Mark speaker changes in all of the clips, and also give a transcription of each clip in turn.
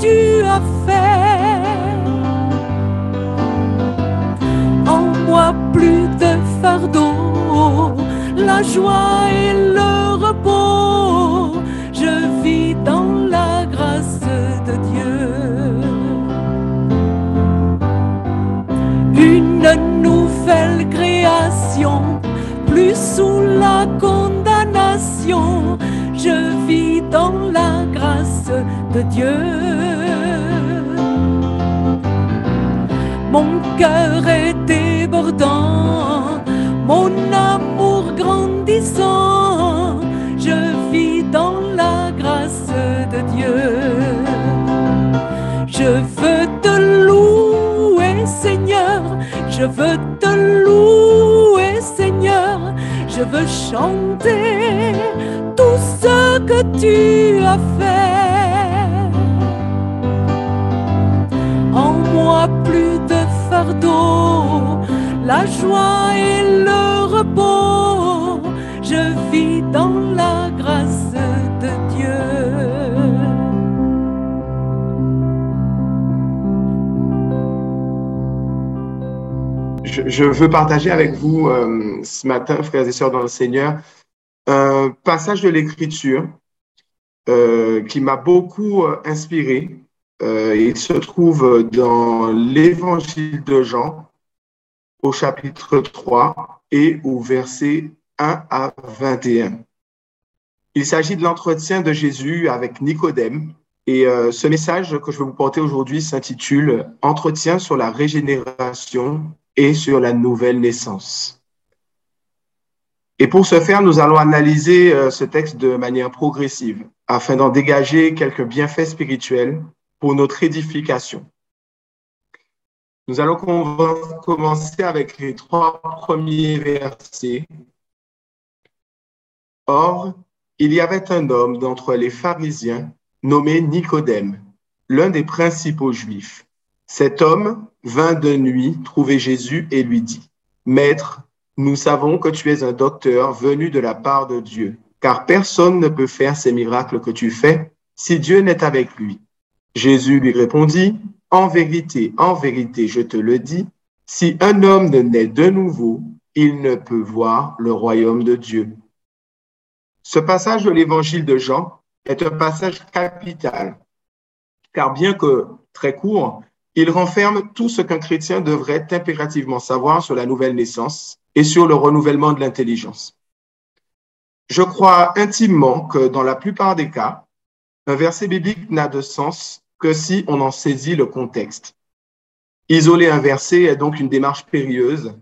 Speaker 1: tu as fait. En moi plus de fardeau, la joie et le repos, je vis dans la grâce de Dieu. Une nouvelle création, plus sous la condamnation, je vis dans la grâce Dieu. Mon cœur est débordant, mon amour grandissant, je vis dans la grâce de Dieu. Je veux te louer, Seigneur, je veux te louer, Seigneur, je veux chanter tout ce que tu as fait. Moi plus de fardeau, la joie et le repos, je vis dans la grâce de Dieu.
Speaker 2: Je, veux partager avec vous euh, ce matin, frères et sœurs dans le Seigneur, un passage de l'Écriture euh, qui m'a beaucoup euh, inspiré. Euh, il se trouve dans l'Évangile de Jean, au chapitre 3 et au verset 1 à 21. Il s'agit de l'entretien de Jésus avec Nicodème. Et euh, ce message que je vais vous porter aujourd'hui s'intitule Entretien sur la régénération et sur la nouvelle naissance. Et pour ce faire, nous allons analyser euh, ce texte de manière progressive afin d'en dégager quelques bienfaits spirituels pour notre édification. Nous allons com- commencer avec les trois premiers versets. Or, il y avait un homme d'entre les pharisiens nommé Nicodème, l'un des principaux juifs. Cet homme vint de nuit trouver Jésus et lui dit, Maître, nous savons que tu es un docteur venu de la part de Dieu, car personne ne peut faire ces miracles que tu fais si Dieu n'est avec lui. Jésus lui répondit, En vérité, en vérité, je te le dis, si un homme ne naît de nouveau, il ne peut voir le royaume de Dieu. Ce passage de l'évangile de Jean est un passage capital, car bien que très court, il renferme tout ce qu'un chrétien devrait impérativement savoir sur la nouvelle naissance et sur le renouvellement de l'intelligence. Je crois intimement que dans la plupart des cas, un verset biblique n'a de sens que si on en saisit le contexte. Isoler un verset est donc une démarche périlleuse,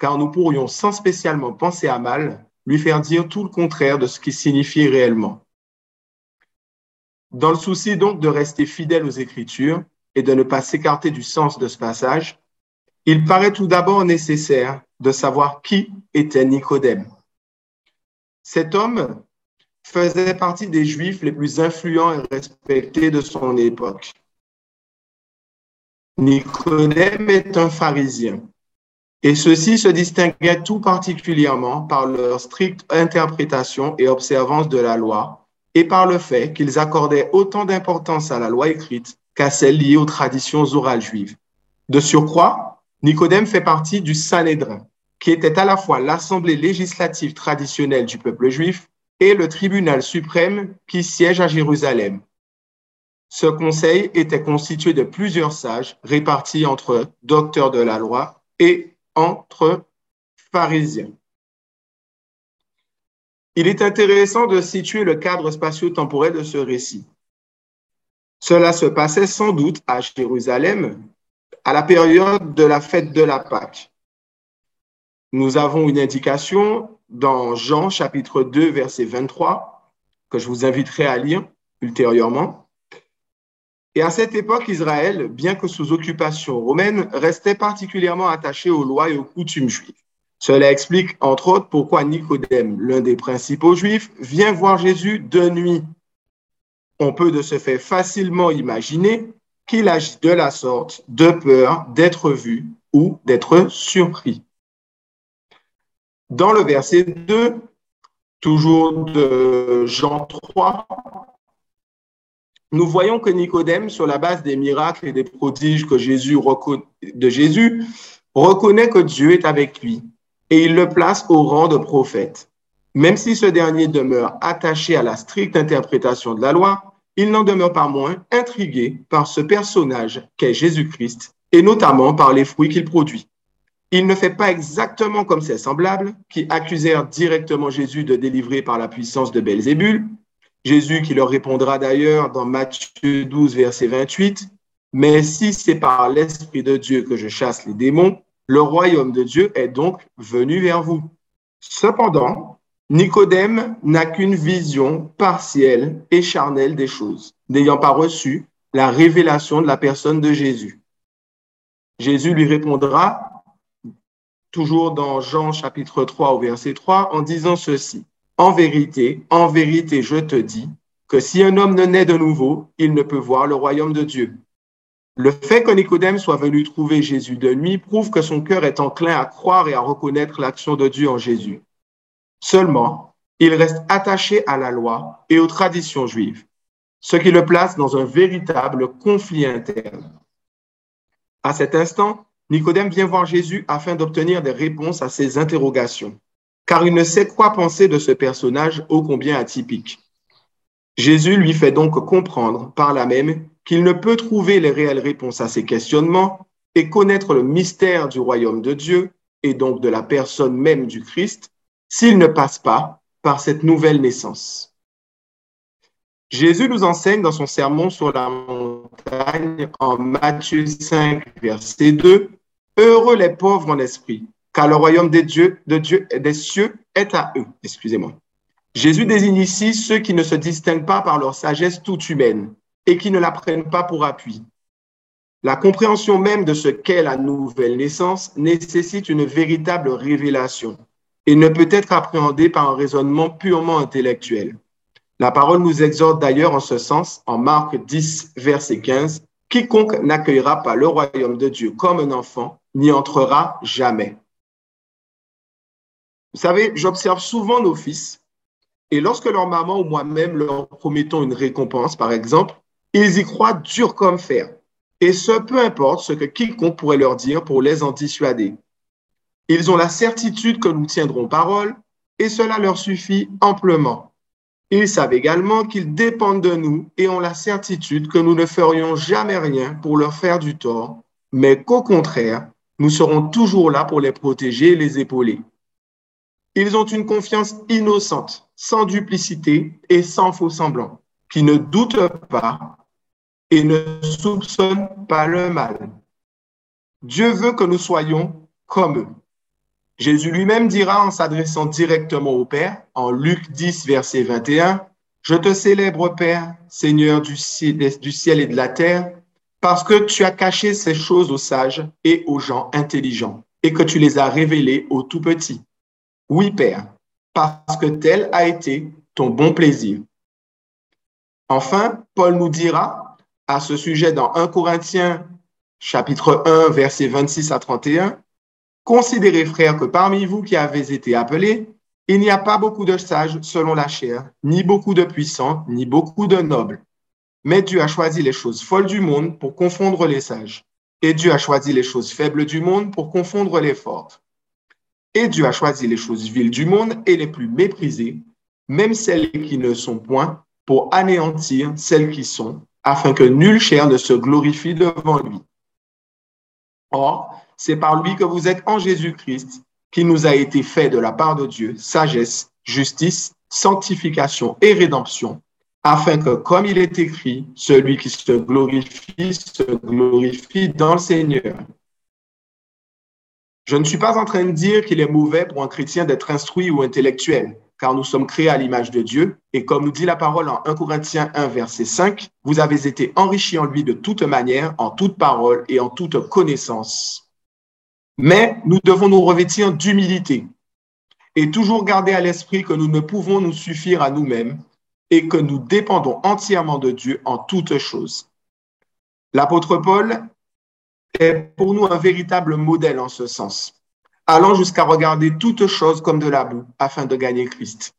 Speaker 2: car nous pourrions sans spécialement penser à mal lui faire dire tout le contraire de ce qui signifie réellement. Dans le souci donc de rester fidèle aux Écritures et de ne pas s'écarter du sens de ce passage, il paraît tout d'abord nécessaire de savoir qui était Nicodème. Cet homme faisait partie des Juifs les plus influents et respectés de son époque. Nicodème est un pharisien, et ceux-ci se distinguaient tout particulièrement par leur stricte interprétation et observance de la loi, et par le fait qu'ils accordaient autant d'importance à la loi écrite qu'à celle liée aux traditions orales juives. De surcroît, Nicodème fait partie du Sanhédrin, qui était à la fois l'assemblée législative traditionnelle du peuple juif et le tribunal suprême qui siège à Jérusalem. Ce conseil était constitué de plusieurs sages répartis entre docteurs de la loi et entre pharisiens. Il est intéressant de situer le cadre spatio-temporel de ce récit. Cela se passait sans doute à Jérusalem à la période de la fête de la Pâque. Nous avons une indication dans Jean chapitre 2, verset 23, que je vous inviterai à lire ultérieurement. Et à cette époque, Israël, bien que sous occupation romaine, restait particulièrement attaché aux lois et aux coutumes juives. Cela explique, entre autres, pourquoi Nicodème, l'un des principaux juifs, vient voir Jésus de nuit. On peut de ce fait facilement imaginer qu'il agit de la sorte de peur d'être vu ou d'être surpris. Dans le verset 2, toujours de Jean 3, nous voyons que Nicodème, sur la base des miracles et des prodiges que Jésus de Jésus, reconnaît que Dieu est avec lui et il le place au rang de prophète. Même si ce dernier demeure attaché à la stricte interprétation de la loi, il n'en demeure pas moins intrigué par ce personnage qu'est Jésus-Christ et notamment par les fruits qu'il produit. Il ne fait pas exactement comme ses semblables qui accusèrent directement Jésus de délivrer par la puissance de Belzébul. Jésus qui leur répondra d'ailleurs dans Matthieu 12, verset 28, Mais si c'est par l'Esprit de Dieu que je chasse les démons, le royaume de Dieu est donc venu vers vous. Cependant, Nicodème n'a qu'une vision partielle et charnelle des choses, n'ayant pas reçu la révélation de la personne de Jésus. Jésus lui répondra toujours dans Jean chapitre 3 au verset 3, en disant ceci. En vérité, en vérité, je te dis que si un homme ne naît de nouveau, il ne peut voir le royaume de Dieu. Le fait que Nicodème soit venu trouver Jésus de nuit prouve que son cœur est enclin à croire et à reconnaître l'action de Dieu en Jésus. Seulement, il reste attaché à la loi et aux traditions juives, ce qui le place dans un véritable conflit interne. À cet instant, Nicodème vient voir Jésus afin d'obtenir des réponses à ses interrogations, car il ne sait quoi penser de ce personnage ô combien atypique. Jésus lui fait donc comprendre par là même qu'il ne peut trouver les réelles réponses à ses questionnements et connaître le mystère du royaume de Dieu et donc de la personne même du Christ s'il ne passe pas par cette nouvelle naissance. Jésus nous enseigne dans son sermon sur la montagne en Matthieu 5, verset 2, Heureux les pauvres en esprit, car le royaume des dieux, cieux est à eux. Excusez-moi. Jésus désigne ici ceux qui ne se distinguent pas par leur sagesse toute humaine et qui ne la prennent pas pour appui. La compréhension même de ce qu'est la nouvelle naissance nécessite une véritable révélation et ne peut être appréhendée par un raisonnement purement intellectuel. La parole nous exhorte d'ailleurs en ce sens en Marc 10, verset 15, Quiconque n'accueillera pas le royaume de Dieu comme un enfant n'y entrera jamais. Vous savez, j'observe souvent nos fils, et lorsque leur maman ou moi-même leur promettons une récompense, par exemple, ils y croient dur comme fer. Et ce, peu importe ce que quiconque pourrait leur dire pour les en dissuader. Ils ont la certitude que nous tiendrons parole, et cela leur suffit amplement. Ils savent également qu'ils dépendent de nous et ont la certitude que nous ne ferions jamais rien pour leur faire du tort, mais qu'au contraire, nous serons toujours là pour les protéger et les épauler. Ils ont une confiance innocente, sans duplicité et sans faux semblant, qui ne doutent pas et ne soupçonnent pas le mal. Dieu veut que nous soyons comme eux. Jésus lui-même dira en s'adressant directement au Père, en Luc 10, verset 21, Je te célèbre, Père, Seigneur du ciel et de la terre, parce que tu as caché ces choses aux sages et aux gens intelligents, et que tu les as révélées aux tout petits. Oui, Père, parce que tel a été ton bon plaisir. Enfin, Paul nous dira à ce sujet dans 1 Corinthiens chapitre 1, versets 26 à 31, Considérez, frères, que parmi vous qui avez été appelés, il n'y a pas beaucoup de sages selon la chair, ni beaucoup de puissants, ni beaucoup de nobles mais Dieu a choisi les choses folles du monde pour confondre les sages. Et Dieu a choisi les choses faibles du monde pour confondre les fortes. Et Dieu a choisi les choses viles du monde et les plus méprisées, même celles qui ne sont point, pour anéantir celles qui sont, afin que nulle chair ne se glorifie devant lui. Or, c'est par lui que vous êtes en Jésus-Christ, qui nous a été fait de la part de Dieu sagesse, justice, sanctification et rédemption, afin que, comme il est écrit, celui qui se glorifie se glorifie dans le Seigneur. Je ne suis pas en train de dire qu'il est mauvais pour un chrétien d'être instruit ou intellectuel, car nous sommes créés à l'image de Dieu, et comme nous dit la parole en 1 Corinthiens 1, verset 5, vous avez été enrichis en lui de toute manière, en toute parole et en toute connaissance. Mais nous devons nous revêtir d'humilité et toujours garder à l'esprit que nous ne pouvons nous suffire à nous-mêmes et que nous dépendons entièrement de Dieu en toutes choses. L'apôtre Paul est pour nous un véritable modèle en ce sens, allant jusqu'à regarder toutes choses comme de la boue afin de gagner Christ.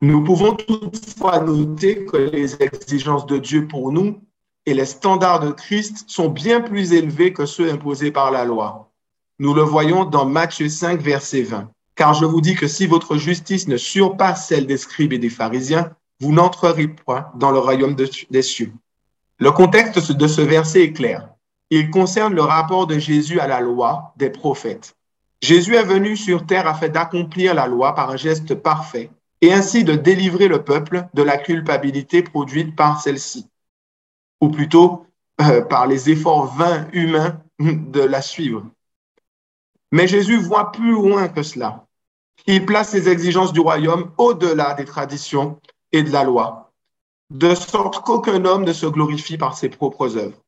Speaker 2: Nous pouvons toutefois noter que les exigences de Dieu pour nous et les standards de Christ sont bien plus élevés que ceux imposés par la loi. Nous le voyons dans Matthieu 5, verset 20. Car je vous dis que si votre justice ne surpasse celle des scribes et des pharisiens, vous n'entrerez point dans le royaume des cieux. Le contexte de ce verset est clair. Il concerne le rapport de Jésus à la loi des prophètes. Jésus est venu sur terre afin d'accomplir la loi par un geste parfait et ainsi de délivrer le peuple de la culpabilité produite par celle-ci, ou plutôt euh, par les efforts vains humains de la suivre. Mais Jésus voit plus loin que cela. Il place les exigences du royaume au-delà des traditions et de la loi de sorte qu'aucun homme ne se glorifie par ses propres œuvres,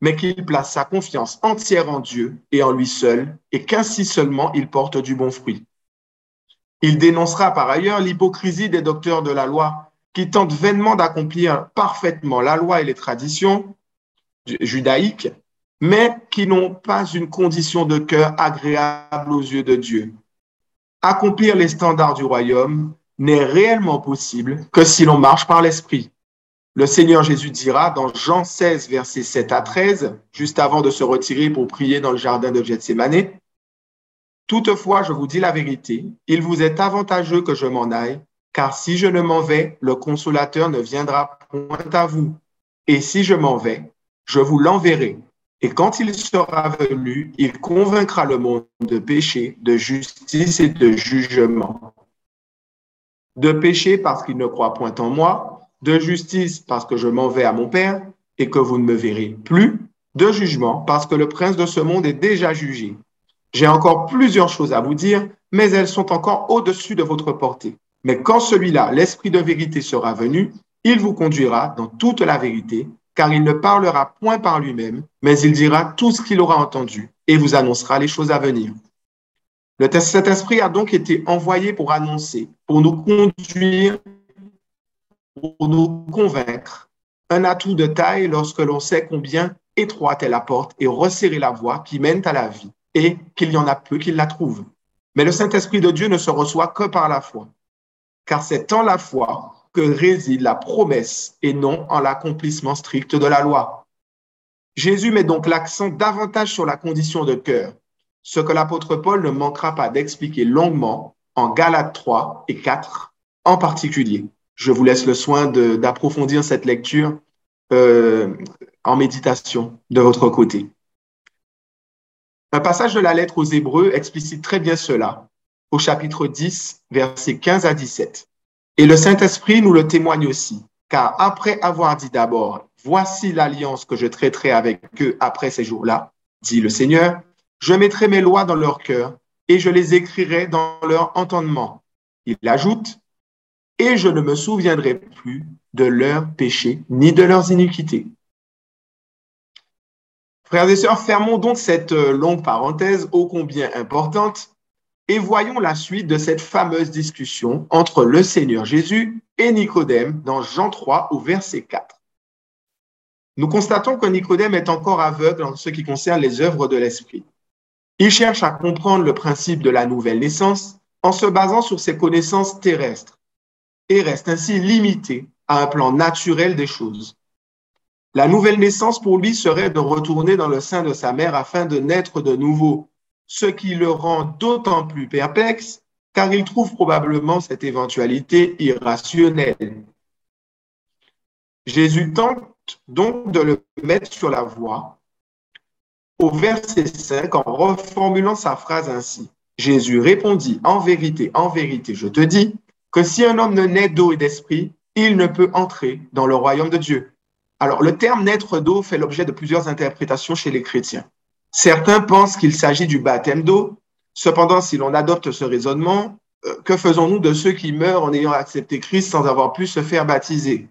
Speaker 2: mais qu'il place sa confiance entière en Dieu et en lui seul, et qu'ainsi seulement il porte du bon fruit. Il dénoncera par ailleurs l'hypocrisie des docteurs de la loi qui tentent vainement d'accomplir parfaitement la loi et les traditions judaïques, mais qui n'ont pas une condition de cœur agréable aux yeux de Dieu. Accomplir les standards du royaume n'est réellement possible que si l'on marche par l'Esprit. Le Seigneur Jésus dira dans Jean 16, versets 7 à 13, juste avant de se retirer pour prier dans le jardin de Gethsemane, Toutefois, je vous dis la vérité, il vous est avantageux que je m'en aille, car si je ne m'en vais, le consolateur ne viendra point à vous. Et si je m'en vais, je vous l'enverrai. Et quand il sera venu, il convaincra le monde de péché, de justice et de jugement. De péché parce qu'il ne croit point en moi, de justice parce que je m'en vais à mon Père et que vous ne me verrez plus, de jugement parce que le prince de ce monde est déjà jugé. J'ai encore plusieurs choses à vous dire, mais elles sont encore au-dessus de votre portée. Mais quand celui-là, l'Esprit de vérité, sera venu, il vous conduira dans toute la vérité, car il ne parlera point par lui-même, mais il dira tout ce qu'il aura entendu et vous annoncera les choses à venir. Le Saint-Esprit a donc été envoyé pour annoncer, pour nous conduire pour nous convaincre, un atout de taille lorsque l'on sait combien étroite est la porte et resserrer la voie qui mène à la vie et qu'il y en a peu qui la trouvent. Mais le Saint-Esprit de Dieu ne se reçoit que par la foi, car c'est en la foi que réside la promesse et non en l'accomplissement strict de la loi. Jésus met donc l'accent davantage sur la condition de cœur, ce que l'apôtre Paul ne manquera pas d'expliquer longuement en Galates 3 et 4 en particulier je vous laisse le soin d'approfondir cette lecture euh, en méditation de votre côté. Un passage de la lettre aux Hébreux explicite très bien cela au chapitre 10, versets 15 à 17. Et le Saint-Esprit nous le témoigne aussi, car après avoir dit d'abord, voici l'alliance que je traiterai avec eux après ces jours-là, dit le Seigneur, je mettrai mes lois dans leur cœur et je les écrirai dans leur entendement. Il ajoute, et je ne me souviendrai plus de leurs péchés ni de leurs iniquités. Frères et sœurs, fermons donc cette euh, longue parenthèse ô combien importante et voyons la suite de cette fameuse discussion entre le Seigneur Jésus et Nicodème dans Jean 3 au verset 4. Nous constatons que Nicodème est encore aveugle en ce qui concerne les œuvres de l'Esprit. Il cherche à comprendre le principe de la nouvelle naissance en se basant sur ses connaissances terrestres et reste ainsi limité à un plan naturel des choses. La nouvelle naissance pour lui serait de retourner dans le sein de sa mère afin de naître de nouveau, ce qui le rend d'autant plus perplexe car il trouve probablement cette éventualité irrationnelle. Jésus tente donc de le mettre sur la voie au verset 5 en reformulant sa phrase ainsi. Jésus répondit, En vérité, en vérité, je te dis, que si un homme ne naît d'eau et d'esprit, il ne peut entrer dans le royaume de Dieu. Alors, le terme naître d'eau fait l'objet de plusieurs interprétations chez les chrétiens. Certains pensent qu'il s'agit du baptême d'eau. Cependant, si l'on adopte ce raisonnement, euh, que faisons-nous de ceux qui meurent en ayant accepté Christ sans avoir pu se faire baptiser?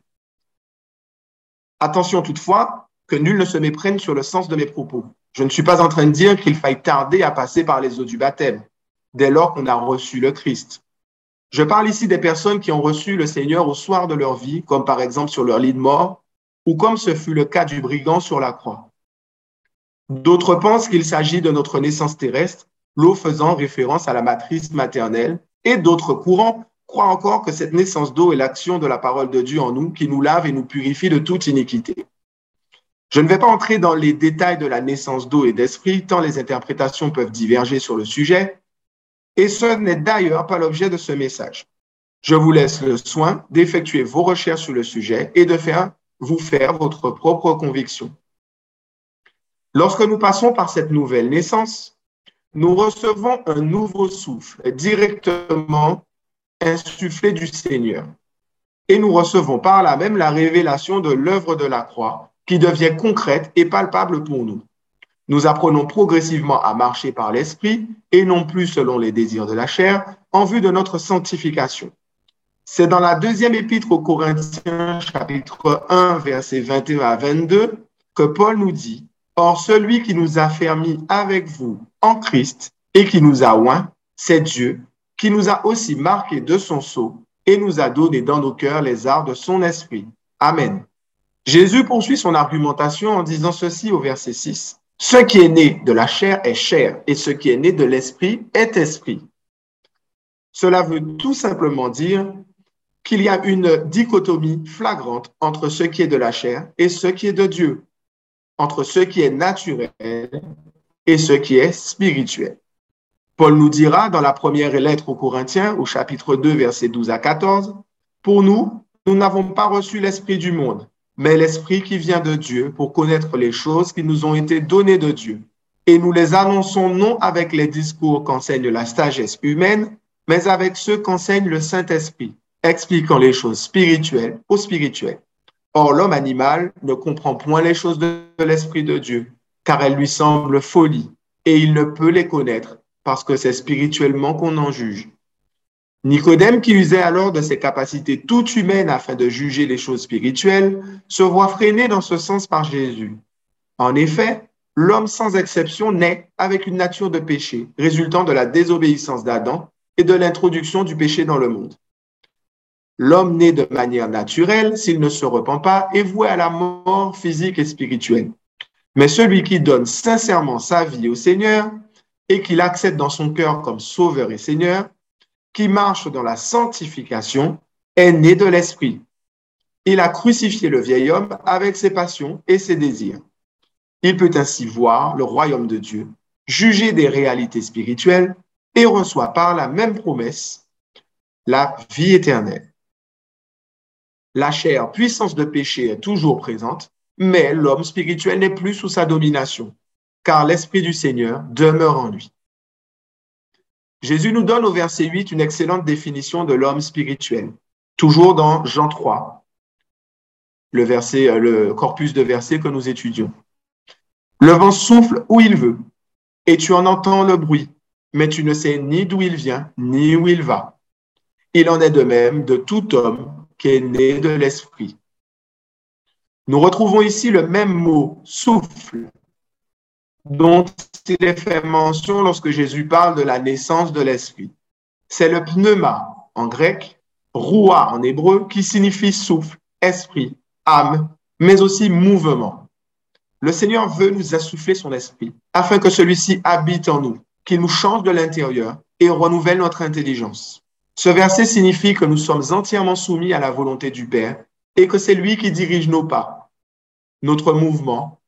Speaker 2: Attention toutefois que nul ne se méprenne sur le sens de mes propos. Je ne suis pas en train de dire qu'il faille tarder à passer par les eaux du baptême, dès lors qu'on a reçu le Christ. Je parle ici des personnes qui ont reçu le Seigneur au soir de leur vie, comme par exemple sur leur lit de mort, ou comme ce fut le cas du brigand sur la croix. D'autres pensent qu'il s'agit de notre naissance terrestre, l'eau faisant référence à la matrice maternelle, et d'autres courants croient encore que cette naissance d'eau est l'action de la parole de Dieu en nous qui nous lave et nous purifie de toute iniquité. Je ne vais pas entrer dans les détails de la naissance d'eau et d'esprit, tant les interprétations peuvent diverger sur le sujet, et ce n'est d'ailleurs pas l'objet de ce message. Je vous laisse le soin d'effectuer vos recherches sur le sujet et de faire vous faire votre propre conviction. Lorsque nous passons par cette nouvelle naissance, nous recevons un nouveau souffle directement insufflé du Seigneur. Et nous recevons par là même la révélation de l'œuvre de la croix qui devient concrète et palpable pour nous. Nous apprenons progressivement à marcher par l'Esprit et non plus selon les désirs de la chair en vue de notre sanctification. C'est dans la deuxième épître aux Corinthiens, chapitre 1, versets 21 à 22, que Paul nous dit, Or celui qui nous a fermis avec vous en Christ et qui nous a oint, c'est Dieu, qui nous a aussi marqués de son sceau et nous a donné dans nos cœurs les arts de son esprit. Amen. Jésus poursuit son argumentation en disant ceci au verset 6. Ce qui est né de la chair est chair et ce qui est né de l'esprit est esprit. Cela veut tout simplement dire qu'il y a une dichotomie flagrante entre ce qui est de la chair et ce qui est de Dieu, entre ce qui est naturel et ce qui est spirituel. Paul nous dira dans la première lettre aux Corinthiens, au chapitre 2, versets 12 à 14, Pour nous, nous n'avons pas reçu l'Esprit du monde, mais l'Esprit qui vient de Dieu pour connaître les choses qui nous ont été données de Dieu. Et nous les annonçons non avec les discours qu'enseigne la sagesse humaine, mais avec ceux qu'enseigne le Saint-Esprit expliquant les choses spirituelles aux spirituels. Or, l'homme animal ne comprend point les choses de l'Esprit de Dieu, car elles lui semblent folie, et il ne peut les connaître, parce que c'est spirituellement qu'on en juge. Nicodème, qui usait alors de ses capacités toutes humaines afin de juger les choses spirituelles, se voit freiné dans ce sens par Jésus. En effet, l'homme sans exception naît avec une nature de péché, résultant de la désobéissance d'Adam et de l'introduction du péché dans le monde. L'homme né de manière naturelle, s'il ne se repent pas, est voué à la mort physique et spirituelle. Mais celui qui donne sincèrement sa vie au Seigneur et qui l'accepte dans son cœur comme sauveur et Seigneur, qui marche dans la sanctification, est né de l'Esprit. Il a crucifié le vieil homme avec ses passions et ses désirs. Il peut ainsi voir le royaume de Dieu, juger des réalités spirituelles et reçoit par la même promesse la vie éternelle. La chair, puissance de péché, est toujours présente, mais l'homme spirituel n'est plus sous sa domination, car l'Esprit du Seigneur demeure en lui. Jésus nous donne au verset 8 une excellente définition de l'homme spirituel, toujours dans Jean 3, le, euh, le corpus de versets que nous étudions. Le vent souffle où il veut, et tu en entends le bruit, mais tu ne sais ni d'où il vient, ni où il va. Il en est de même de tout homme qui est né de l'Esprit. Nous retrouvons ici le même mot, souffle, dont il est fait mention lorsque Jésus parle de la naissance de l'Esprit. C'est le pneuma en grec, roua en hébreu, qui signifie souffle, esprit, âme, mais aussi mouvement. Le Seigneur veut nous assouffler son esprit afin que celui-ci habite en nous, qu'il nous change de l'intérieur et renouvelle notre intelligence. Ce verset signifie que nous sommes entièrement soumis à la volonté du Père et que c'est lui qui dirige nos pas, notre mouvement,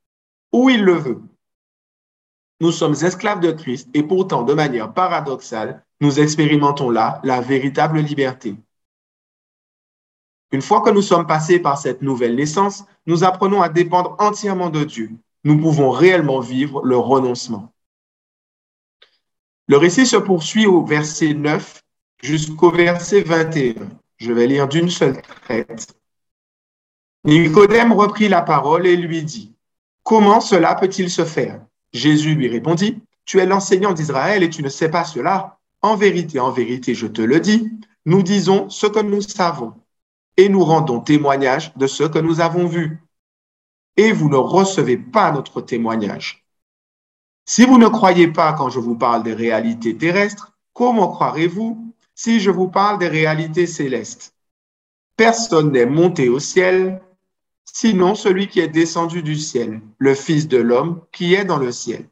Speaker 2: où il le veut. Nous sommes esclaves de Christ et pourtant, de manière paradoxale, nous expérimentons là la véritable liberté. Une fois que nous sommes passés par cette nouvelle naissance, nous apprenons à dépendre entièrement de Dieu. Nous pouvons réellement vivre le renoncement. Le récit se poursuit au verset 9 jusqu'au verset 21. Je vais lire d'une seule traite. Nicodème reprit la parole et lui dit, Comment cela peut-il se faire? Jésus lui répondit, Tu es l'enseignant d'Israël et tu ne sais pas cela. En vérité, en vérité, je te le dis, nous disons ce que nous savons et nous rendons témoignage de ce que nous avons vu. Et vous ne recevez pas notre témoignage. Si vous ne croyez pas quand je vous parle des réalités terrestres, comment croirez-vous si je vous parle des réalités célestes Personne n'est monté au ciel, sinon celui qui est descendu du ciel, le Fils de l'homme qui est dans le ciel.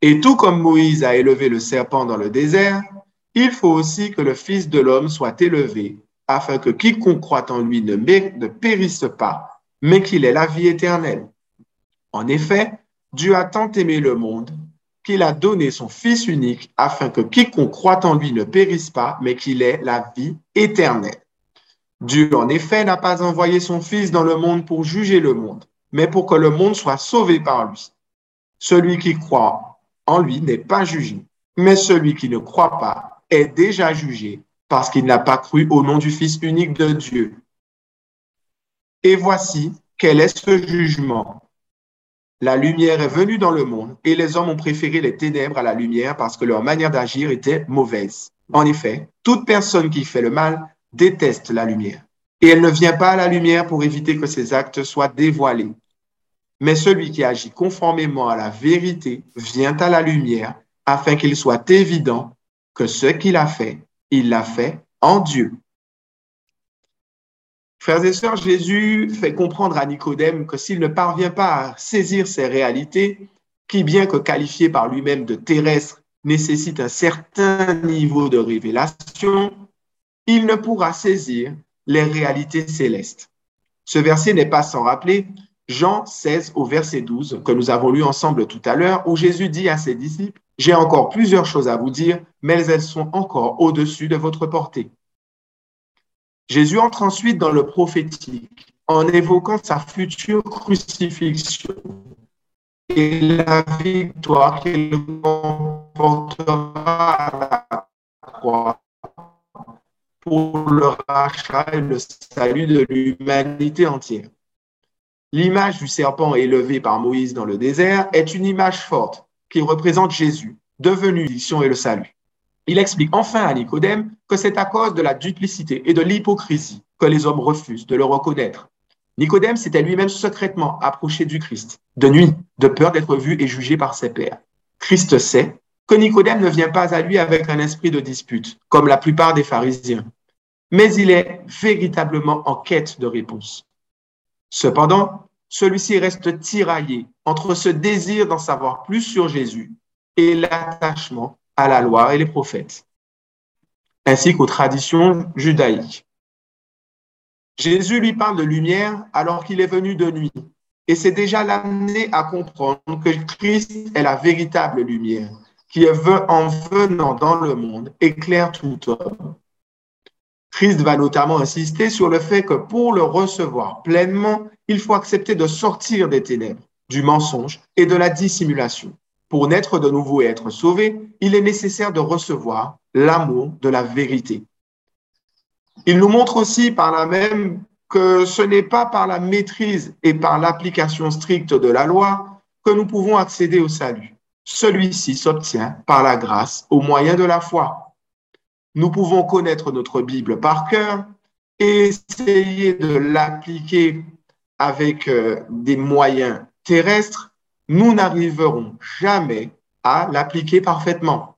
Speaker 2: Et tout comme Moïse a élevé le serpent dans le désert, il faut aussi que le Fils de l'homme soit élevé, afin que quiconque croit en lui ne, périsse pas, mais qu'il ait la vie éternelle. En effet, Dieu a tant aimé le monde qu'il a donné son Fils unique, afin que quiconque croit en lui ne périsse pas, mais qu'il ait la vie éternelle. Dieu, en effet, n'a pas envoyé son Fils dans le monde pour juger le monde, mais pour que le monde soit sauvé par lui. Celui qui croit en lui n'est pas jugé, mais celui qui ne croit pas est déjà jugé parce qu'il n'a pas cru au nom du Fils unique de Dieu. Et voici quel est ce jugement. La lumière est venue dans le monde et les hommes ont préféré les ténèbres à la lumière parce que leur manière d'agir était mauvaise. En effet, toute personne qui fait le mal déteste la lumière. Et elle ne vient pas à la lumière pour éviter que ses actes soient dévoilés. Mais celui qui agit conformément à la vérité vient à la lumière afin qu'il soit évident que ce qu'il a fait, il l'a fait en Dieu. Frères et sœurs, Jésus fait comprendre à Nicodème que s'il ne parvient pas à saisir ces réalités, qui, bien que qualifiées par lui-même de terrestres, nécessitent un certain niveau de révélation, il ne pourra saisir les réalités célestes. Ce verset n'est pas sans rappeler Jean 16 au verset 12 que nous avons lu ensemble tout à l'heure, où Jésus dit à ses disciples, J'ai encore plusieurs choses à vous dire, mais elles sont encore au-dessus de votre portée. Jésus entre ensuite dans le prophétique en évoquant sa future crucifixion et la victoire qu'il remportera à la croix pour le rachat et le salut de l'humanité entière. L'image du serpent élevé par Moïse dans le désert est une image forte qui représente Jésus, devenu l'addiction et le salut. Il explique enfin à Nicodème que c'est à cause de la duplicité et de l'hypocrisie que les hommes refusent de le reconnaître. Nicodème s'était lui-même secrètement approché du Christ, de nuit, de peur d'être vu et jugé par ses pairs. Christ sait que Nicodème ne vient pas à lui avec un esprit de dispute, comme la plupart des pharisiens, mais il est véritablement en quête de réponse. Cependant, celui-ci reste tiraillé entre ce désir d'en savoir plus sur Jésus et l'attachement à la loi et les prophètes, ainsi qu'aux traditions judaïques. Jésus lui parle de lumière alors qu'il est venu de nuit, et c'est déjà l'amener à comprendre que Christ est la véritable lumière, qui en venant dans le monde éclaire tout homme. Christ va notamment insister sur le fait que pour le recevoir pleinement, il faut accepter de sortir des ténèbres, du mensonge et de la dissimulation. Pour naître de nouveau et être sauvé, il est nécessaire de recevoir l'amour de la vérité. Il nous montre aussi par là même que ce n'est pas par la maîtrise et par l'application stricte de la loi que nous pouvons accéder au salut. Celui-ci s'obtient par la grâce au moyen de la foi. Nous pouvons connaître notre Bible par cœur et essayer de l'appliquer avec euh, des moyens terrestres. Nous n'arriverons jamais à l'appliquer parfaitement.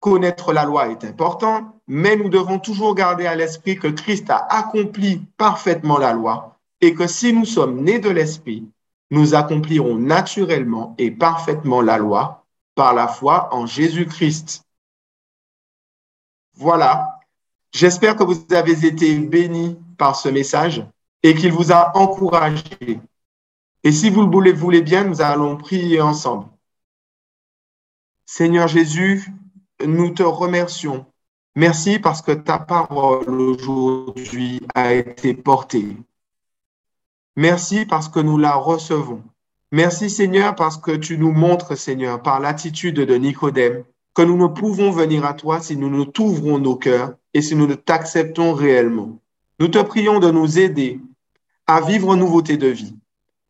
Speaker 2: Connaître la loi est important, mais nous devons toujours garder à l'esprit que Christ a accompli parfaitement la loi et que si nous sommes nés de l'esprit, nous accomplirons naturellement et parfaitement la loi par la foi en Jésus-Christ. Voilà. J'espère que vous avez été bénis par ce message et qu'il vous a encouragé. Et si vous le voulez, bien, nous allons prier ensemble. Seigneur Jésus, nous te remercions. Merci parce que ta parole aujourd'hui a été portée. Merci parce que nous la recevons. Merci Seigneur parce que tu nous montres, Seigneur, par l'attitude de Nicodème, que nous ne pouvons venir à toi si nous ne t'ouvrons nos cœurs et si nous ne t'acceptons réellement. Nous te prions de nous aider à vivre nouveauté de vie.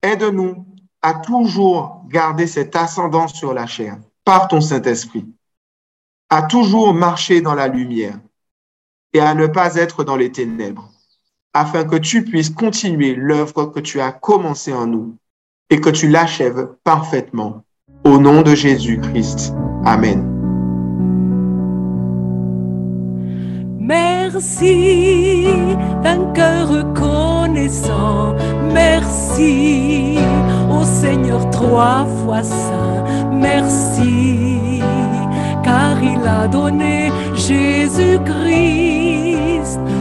Speaker 2: Aide-nous à toujours garder cette ascendance sur la chair par ton Saint-Esprit, à toujours marcher dans la lumière et à ne pas être dans les ténèbres, afin que tu puisses continuer l'œuvre que tu as commencée en nous et que tu l'achèves parfaitement. Au nom de Jésus-Christ. Amen.
Speaker 1: Merci d'un cœur reconnaissant. Merci au Seigneur trois fois saint. Merci car il a donné Jésus-Christ,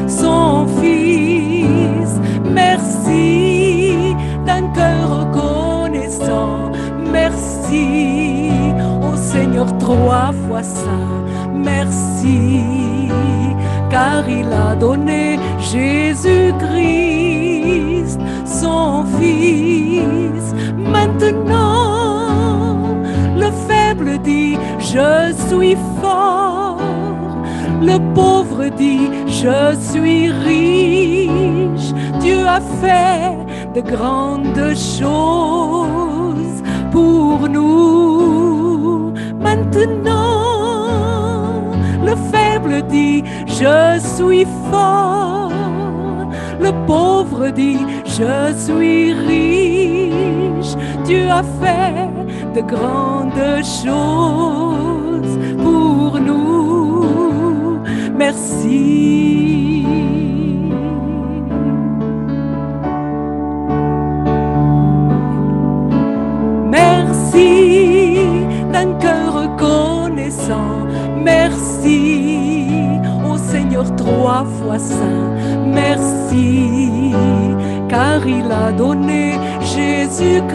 Speaker 1: son Fils. Merci d'un cœur reconnaissant. Merci au Seigneur trois fois saint. Merci car il a donné Jésus-Christ, Fils. Maintenant, le faible dit, je suis fort. Le pauvre dit, je suis riche. Dieu a fait de grandes choses pour nous. Maintenant, le faible dit, je suis fort. Le pauvre dit, je suis riche. Dieu a fait de grandes choses pour nous. Merci. Merci d'un cœur reconnaissant. Merci Trois fois saint. Merci car il a donné Jésus-Christ,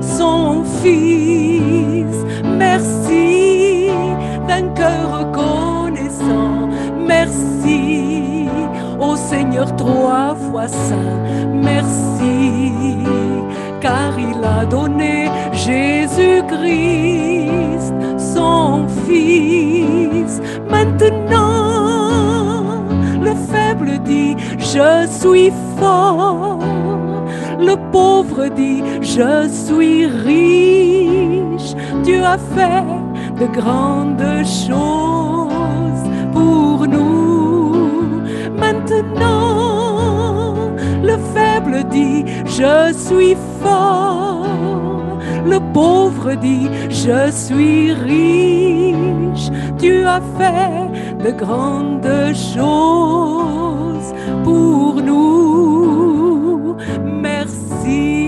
Speaker 1: son Fils. Merci d'un cœur reconnaissant. Merci au Seigneur trois fois saint. Merci car il a donné Jésus-Christ, son Fils. Maintenant, faible dit, je suis fort. Le pauvre dit, je suis riche. Dieu a fait de grandes choses pour nous. Maintenant, le faible dit, je suis fort. Le pauvre dit, je suis riche. Dieu a fait de grandes choses pour nous. Merci.